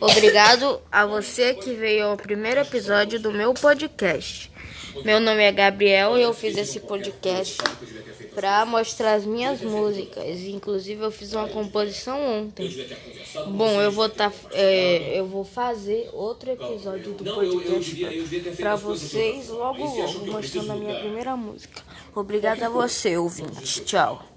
Obrigado a você que veio ao primeiro episódio do meu podcast. Meu nome é Gabriel e eu fiz esse podcast para mostrar as minhas músicas. Inclusive eu fiz uma composição ontem. Bom, eu vou tá, é, eu vou fazer outro episódio do podcast para vocês logo logo mostrando a minha primeira música. Obrigado a você, ouvinte. Tchau.